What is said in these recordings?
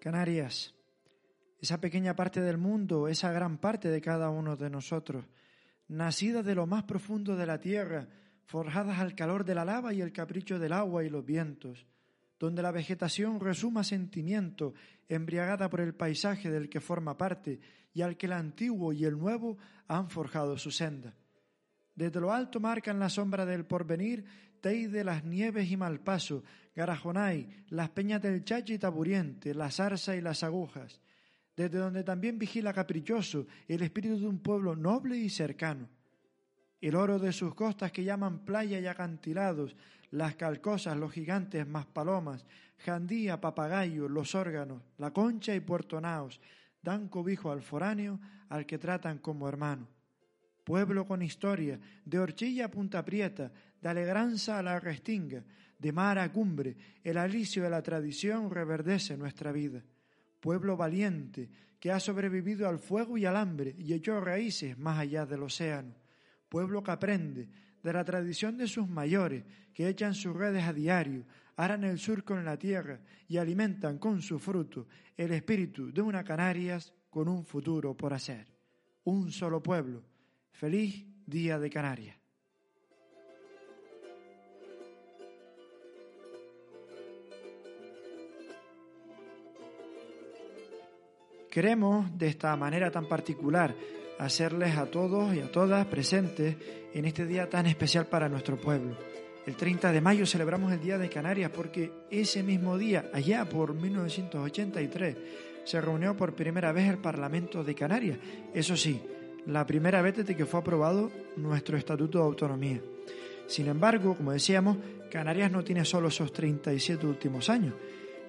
Canarias, esa pequeña parte del mundo, esa gran parte de cada uno de nosotros, nacidas de lo más profundo de la tierra, forjadas al calor de la lava y el capricho del agua y los vientos, donde la vegetación resuma sentimiento, embriagada por el paisaje del que forma parte y al que el antiguo y el nuevo han forjado su senda. Desde lo alto marcan la sombra del porvenir Teide, las nieves y Malpaso, Garajonay, las peñas del Chachi y Taburiente, la zarza y las agujas, desde donde también vigila caprichoso el espíritu de un pueblo noble y cercano. El oro de sus costas que llaman playa y acantilados, las calcosas, los gigantes más palomas, Jandía, Papagayo, los órganos, la concha y Puerto Naos, dan cobijo al foráneo al que tratan como hermano. Pueblo con historia, de horchilla a punta prieta, de alegranza a la restinga, de mar a cumbre, el alicio de la tradición reverdece nuestra vida. Pueblo valiente, que ha sobrevivido al fuego y al hambre y echó raíces más allá del océano. Pueblo que aprende, de la tradición de sus mayores, que echan sus redes a diario, aran el surco en la tierra y alimentan con su fruto el espíritu de una Canarias con un futuro por hacer. Un solo pueblo. Feliz Día de Canarias. Queremos, de esta manera tan particular, hacerles a todos y a todas presentes en este día tan especial para nuestro pueblo. El 30 de mayo celebramos el Día de Canarias porque ese mismo día, allá por 1983, se reunió por primera vez el Parlamento de Canarias. Eso sí, la primera vez desde que fue aprobado nuestro Estatuto de Autonomía. Sin embargo, como decíamos, Canarias no tiene solo esos 37 últimos años.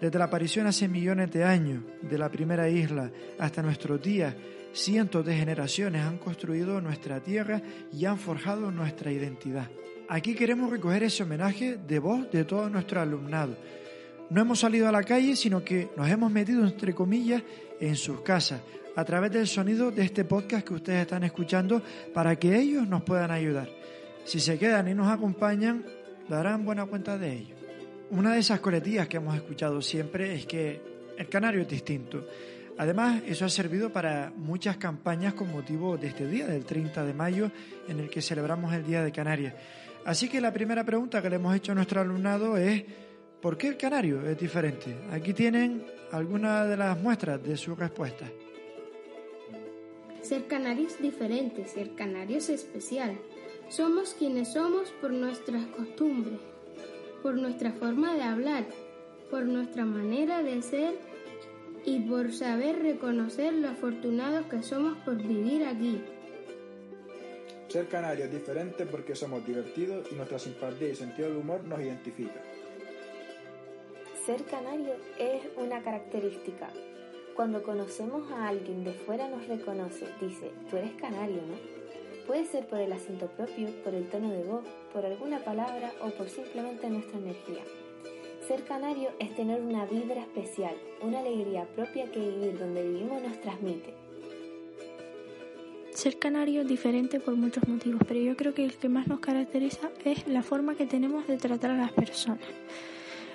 Desde la aparición hace millones de años de la primera isla hasta nuestros días, cientos de generaciones han construido nuestra tierra y han forjado nuestra identidad. Aquí queremos recoger ese homenaje de voz de todo nuestro alumnado. No hemos salido a la calle, sino que nos hemos metido, entre comillas, en sus casas, a través del sonido de este podcast que ustedes están escuchando, para que ellos nos puedan ayudar. Si se quedan y nos acompañan, darán buena cuenta de ello. Una de esas coletillas que hemos escuchado siempre es que el canario es distinto. Además, eso ha servido para muchas campañas con motivo de este día, del 30 de mayo, en el que celebramos el Día de Canarias. Así que la primera pregunta que le hemos hecho a nuestro alumnado es, ¿por qué el canario es diferente? Aquí tienen algunas de las muestras de su respuesta. Ser canario es diferente, ser canario es especial. Somos quienes somos por nuestras costumbres, por nuestra forma de hablar, por nuestra manera de ser y por saber reconocer lo afortunados que somos por vivir aquí. Ser canario es diferente porque somos divertidos y nuestra simpatía y sentido del humor nos identifica. Ser canario es una característica. Cuando conocemos a alguien de fuera nos reconoce, dice, tú eres canario, ¿no? Puede ser por el acento propio, por el tono de voz, por alguna palabra o por simplemente nuestra energía. Ser canario es tener una vibra especial, una alegría propia que vivir donde vivimos nos transmite. Ser canario es diferente por muchos motivos, pero yo creo que el que más nos caracteriza es la forma que tenemos de tratar a las personas.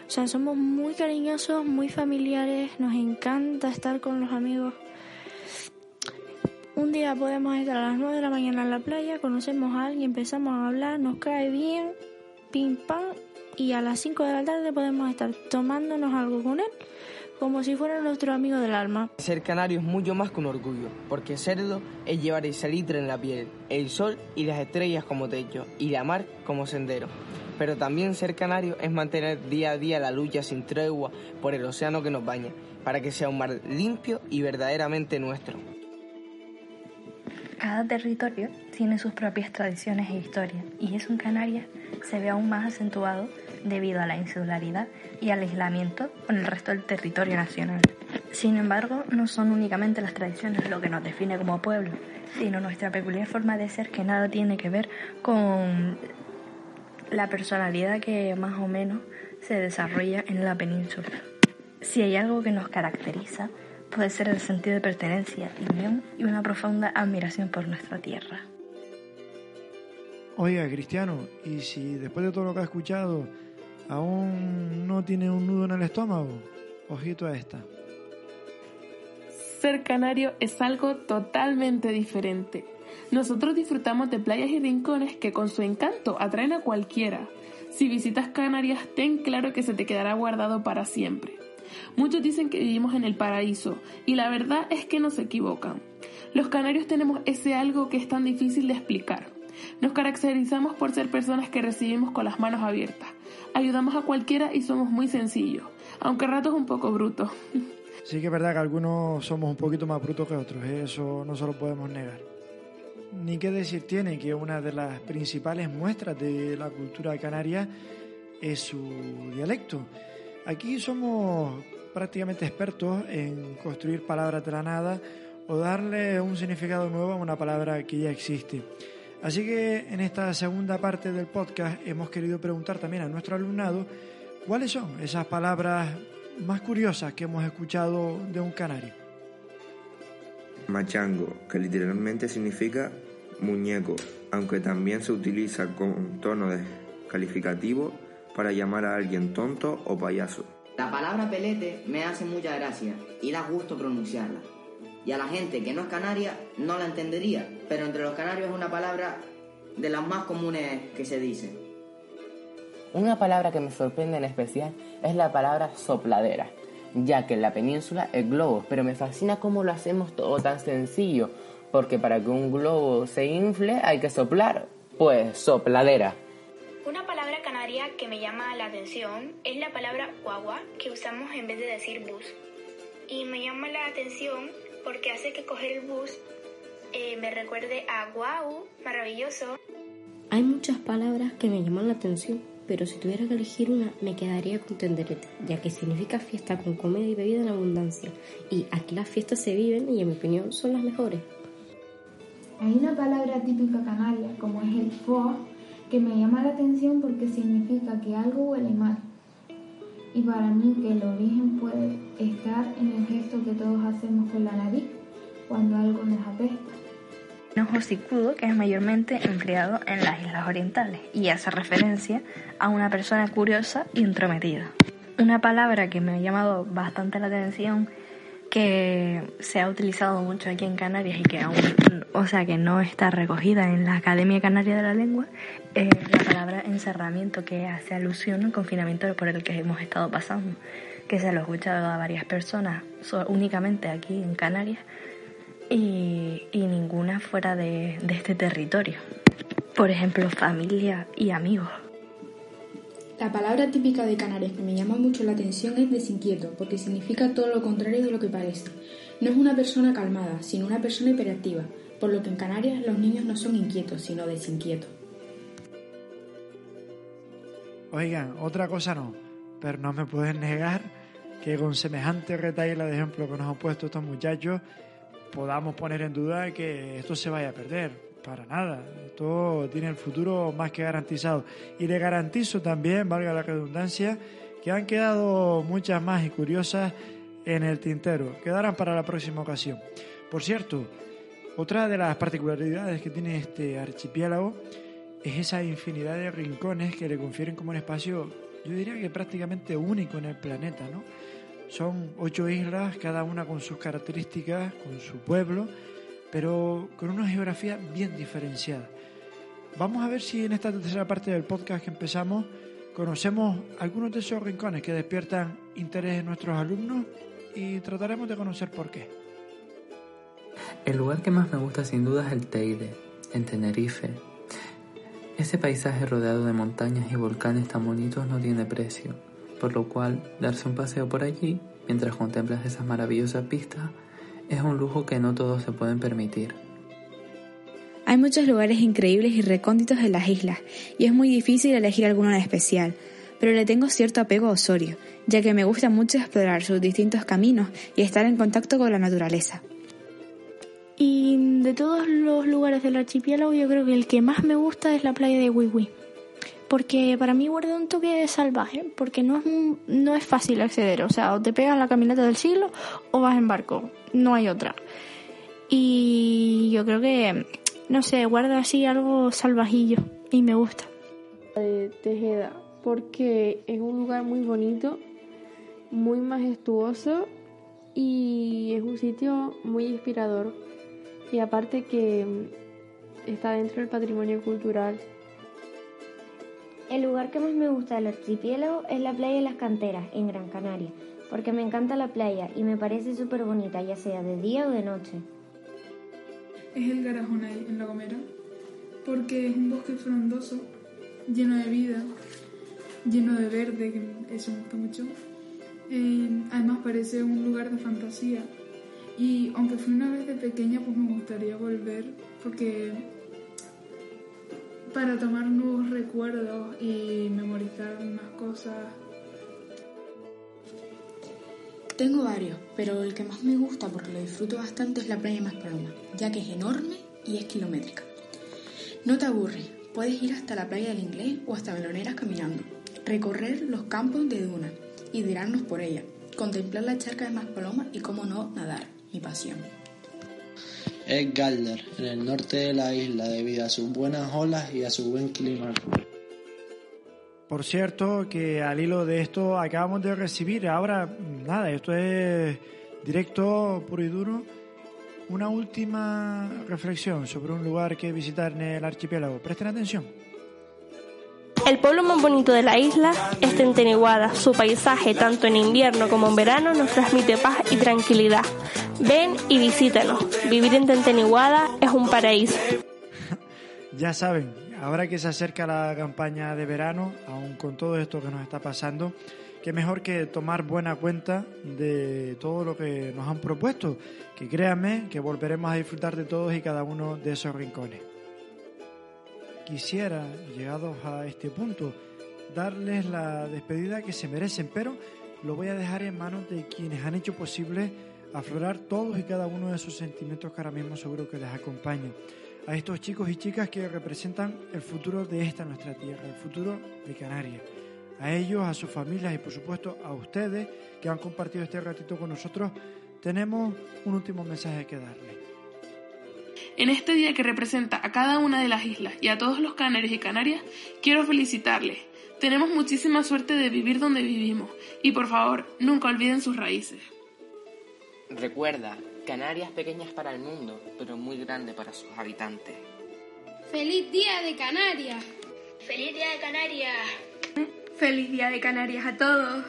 O sea, somos muy cariñosos, muy familiares, nos encanta estar con los amigos un día podemos estar a las 9 de la mañana en la playa, conocemos a alguien, empezamos a hablar, nos cae bien, pim pam, y a las 5 de la tarde podemos estar tomándonos algo con él, como si fuera nuestro amigo del alma. Ser canario es mucho más que un orgullo, porque serlo es llevar el salitre en la piel, el sol y las estrellas como techo, y la mar como sendero. Pero también ser canario es mantener día a día la lucha sin tregua por el océano que nos baña, para que sea un mar limpio y verdaderamente nuestro. Cada territorio tiene sus propias tradiciones e historias, y eso en Canarias se ve aún más acentuado debido a la insularidad y al aislamiento con el resto del territorio nacional. Sin embargo, no son únicamente las tradiciones lo que nos define como pueblo, sino nuestra peculiar forma de ser que nada tiene que ver con la personalidad que más o menos se desarrolla en la península. Si hay algo que nos caracteriza, puede ser el sentido de pertenencia, unión y una profunda admiración por nuestra tierra. Oiga, Cristiano, y si después de todo lo que ha escuchado aún no tiene un nudo en el estómago, ojito a esta. ser canario es algo totalmente diferente. Nosotros disfrutamos de playas y rincones que con su encanto atraen a cualquiera. Si visitas Canarias, ten claro que se te quedará guardado para siempre. Muchos dicen que vivimos en el paraíso, y la verdad es que no se equivocan. Los canarios tenemos ese algo que es tan difícil de explicar. Nos caracterizamos por ser personas que recibimos con las manos abiertas. Ayudamos a cualquiera y somos muy sencillos, aunque a ratos un poco brutos. Sí que es verdad que algunos somos un poquito más brutos que otros, ¿eh? eso no se lo podemos negar. Ni qué decir tiene que una de las principales muestras de la cultura canaria es su dialecto. Aquí somos prácticamente expertos en construir palabras de la nada o darle un significado nuevo a una palabra que ya existe. Así que en esta segunda parte del podcast hemos querido preguntar también a nuestro alumnado cuáles son esas palabras más curiosas que hemos escuchado de un canario. Machango, que literalmente significa muñeco, aunque también se utiliza con tono descalificativo para llamar a alguien tonto o payaso. La palabra pelete me hace mucha gracia y da gusto pronunciarla. Y a la gente que no es canaria no la entendería, pero entre los canarios es una palabra de las más comunes que se dice. Una palabra que me sorprende en especial es la palabra sopladera, ya que en la península es globo, pero me fascina cómo lo hacemos todo tan sencillo, porque para que un globo se infle hay que soplar, pues sopladera. Una que me llama la atención es la palabra guagua que usamos en vez de decir bus. Y me llama la atención porque hace que coger el bus eh, me recuerde a guau, maravilloso. Hay muchas palabras que me llaman la atención, pero si tuviera que elegir una, me quedaría con tenderete, ya que significa fiesta con comida y bebida en abundancia. Y aquí las fiestas se viven y en mi opinión son las mejores. Hay una palabra típica canaria, como es el fo, que me llama la atención porque significa que algo huele mal. Y para mí que el origen puede estar en el gesto que todos hacemos con la nariz cuando algo nos apesta. Un hocicudo que es mayormente empleado en las islas orientales y hace referencia a una persona curiosa y entrometida. Una palabra que me ha llamado bastante la atención que se ha utilizado mucho aquí en Canarias y que aún, o sea, que no está recogida en la Academia Canaria de la Lengua, es la palabra encerramiento, que hace alusión al confinamiento por el que hemos estado pasando, que se lo he escuchado a varias personas, únicamente aquí en Canarias, y, ninguna fuera de, de este territorio. Por ejemplo, familia y amigos. La palabra típica de Canarias que me llama mucho la atención es desinquieto, porque significa todo lo contrario de lo que parece. No es una persona calmada, sino una persona hiperactiva, por lo que en Canarias los niños no son inquietos, sino desinquietos. Oigan, otra cosa no, pero no me pueden negar que con semejante retaila de ejemplo que nos han puesto estos muchachos, podamos poner en duda que esto se vaya a perder para nada. Esto tiene el futuro más que garantizado. Y le garantizo también, valga la redundancia, que han quedado muchas más y curiosas en el tintero. Quedarán para la próxima ocasión. Por cierto, otra de las particularidades que tiene este archipiélago es esa infinidad de rincones que le confieren como un espacio, yo diría que prácticamente único en el planeta, ¿no? Son ocho islas, cada una con sus características, con su pueblo, pero con una geografía bien diferenciada. Vamos a ver si en esta tercera parte del podcast que empezamos conocemos algunos de esos rincones que despiertan interés en nuestros alumnos y trataremos de conocer por qué. El lugar que más me gusta sin duda es el Teide, en Tenerife. Ese paisaje rodeado de montañas y volcanes tan bonitos no tiene precio, por lo cual darse un paseo por allí mientras contemplas esas maravillosas vistas es un lujo que no todos se pueden permitir. Hay muchos lugares increíbles y recónditos en las islas, y es muy difícil elegir alguno en especial, pero le tengo cierto apego a Osorio, ya que me gusta mucho explorar sus distintos caminos y estar en contacto con la naturaleza. Y de todos los lugares del archipiélago, yo creo que el que más me gusta es la playa de Wiwi. Porque para mí guarda un toque salvaje, porque no es, no es fácil acceder. O sea, o te pegas la caminata del siglo o vas en barco no hay otra. Y yo creo que, no sé, guarda así algo salvajillo y me gusta. De Tejeda, porque es un lugar muy bonito, muy majestuoso y es un sitio muy inspirador y aparte que mm, está dentro del patrimonio cultural. El lugar que más me gusta del archipiélago es la playa de las Canteras, en Gran Canaria, porque me encanta la playa y me parece súper bonita, ya sea de día o de noche. Es el Garajonay, en La Gomera, porque es un bosque frondoso, lleno de vida, lleno de verde, que eso me gusta mucho. Eh, además parece un lugar de fantasía y aunque fui una vez de pequeña, pues me gustaría volver porque para tomar nuevos recuerdos y memorizar más cosas. Tengo varios, pero el que más me gusta porque lo disfruto bastante es la playa Maspaloma, ya que es enorme y es kilométrica. No te aburres, puedes ir hasta la playa del Inglés o hasta Meloneras caminando, recorrer los campos de Duna y por ella, contemplar la charca de Maspaloma y, cómo no, nadar, mi pasión. Es Galder, en el norte de la isla, debido a sus buenas olas y a su buen clima. Por cierto, que al hilo de esto acabamos de recibir, ahora nada, esto es directo, puro y duro, una última reflexión sobre un lugar que visitar en el archipiélago. Presten atención. El pueblo más bonito de la isla es Tenteniguada. Su paisaje, tanto en invierno como en verano, nos transmite paz y tranquilidad. Ven y visítanos. Vivir en Tenteniguada es un paraíso. ya saben, ahora que se acerca la campaña de verano, aún con todo esto que nos está pasando, qué mejor que tomar buena cuenta de todo lo que nos han propuesto, que créanme que volveremos a disfrutar de todos y cada uno de esos rincones quisiera, llegados a este punto, darles la despedida que se merecen, pero lo voy a dejar en manos de quienes han hecho posible aflorar todos y cada uno de sus sentimientos que ahora mismo seguro que les acompañan. A estos chicos y chicas que representan el futuro de esta nuestra tierra, el futuro de Canarias. A ellos, a sus familias y por supuesto a ustedes que han compartido este ratito con nosotros, tenemos un último mensaje que darles. En este día que representa a cada una de las islas y a todos los canarios y canarias, quiero felicitarles. Tenemos muchísima suerte de vivir donde vivimos y por favor, nunca olviden sus raíces. Recuerda, Canarias pequeñas para el mundo, pero muy grande para sus habitantes. ¡Feliz Día de Canarias! ¡Feliz Día de Canarias! ¡Feliz Día de Canarias a todos!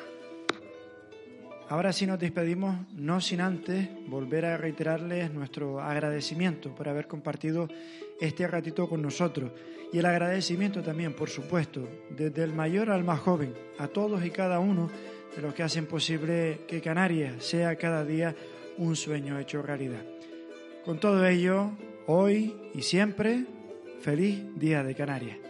Ahora sí nos despedimos, no sin antes volver a reiterarles nuestro agradecimiento por haber compartido este ratito con nosotros. Y el agradecimiento también, por supuesto, desde el mayor al más joven, a todos y cada uno de los que hacen posible que Canarias sea cada día un sueño hecho realidad. Con todo ello, hoy y siempre, feliz Día de Canarias.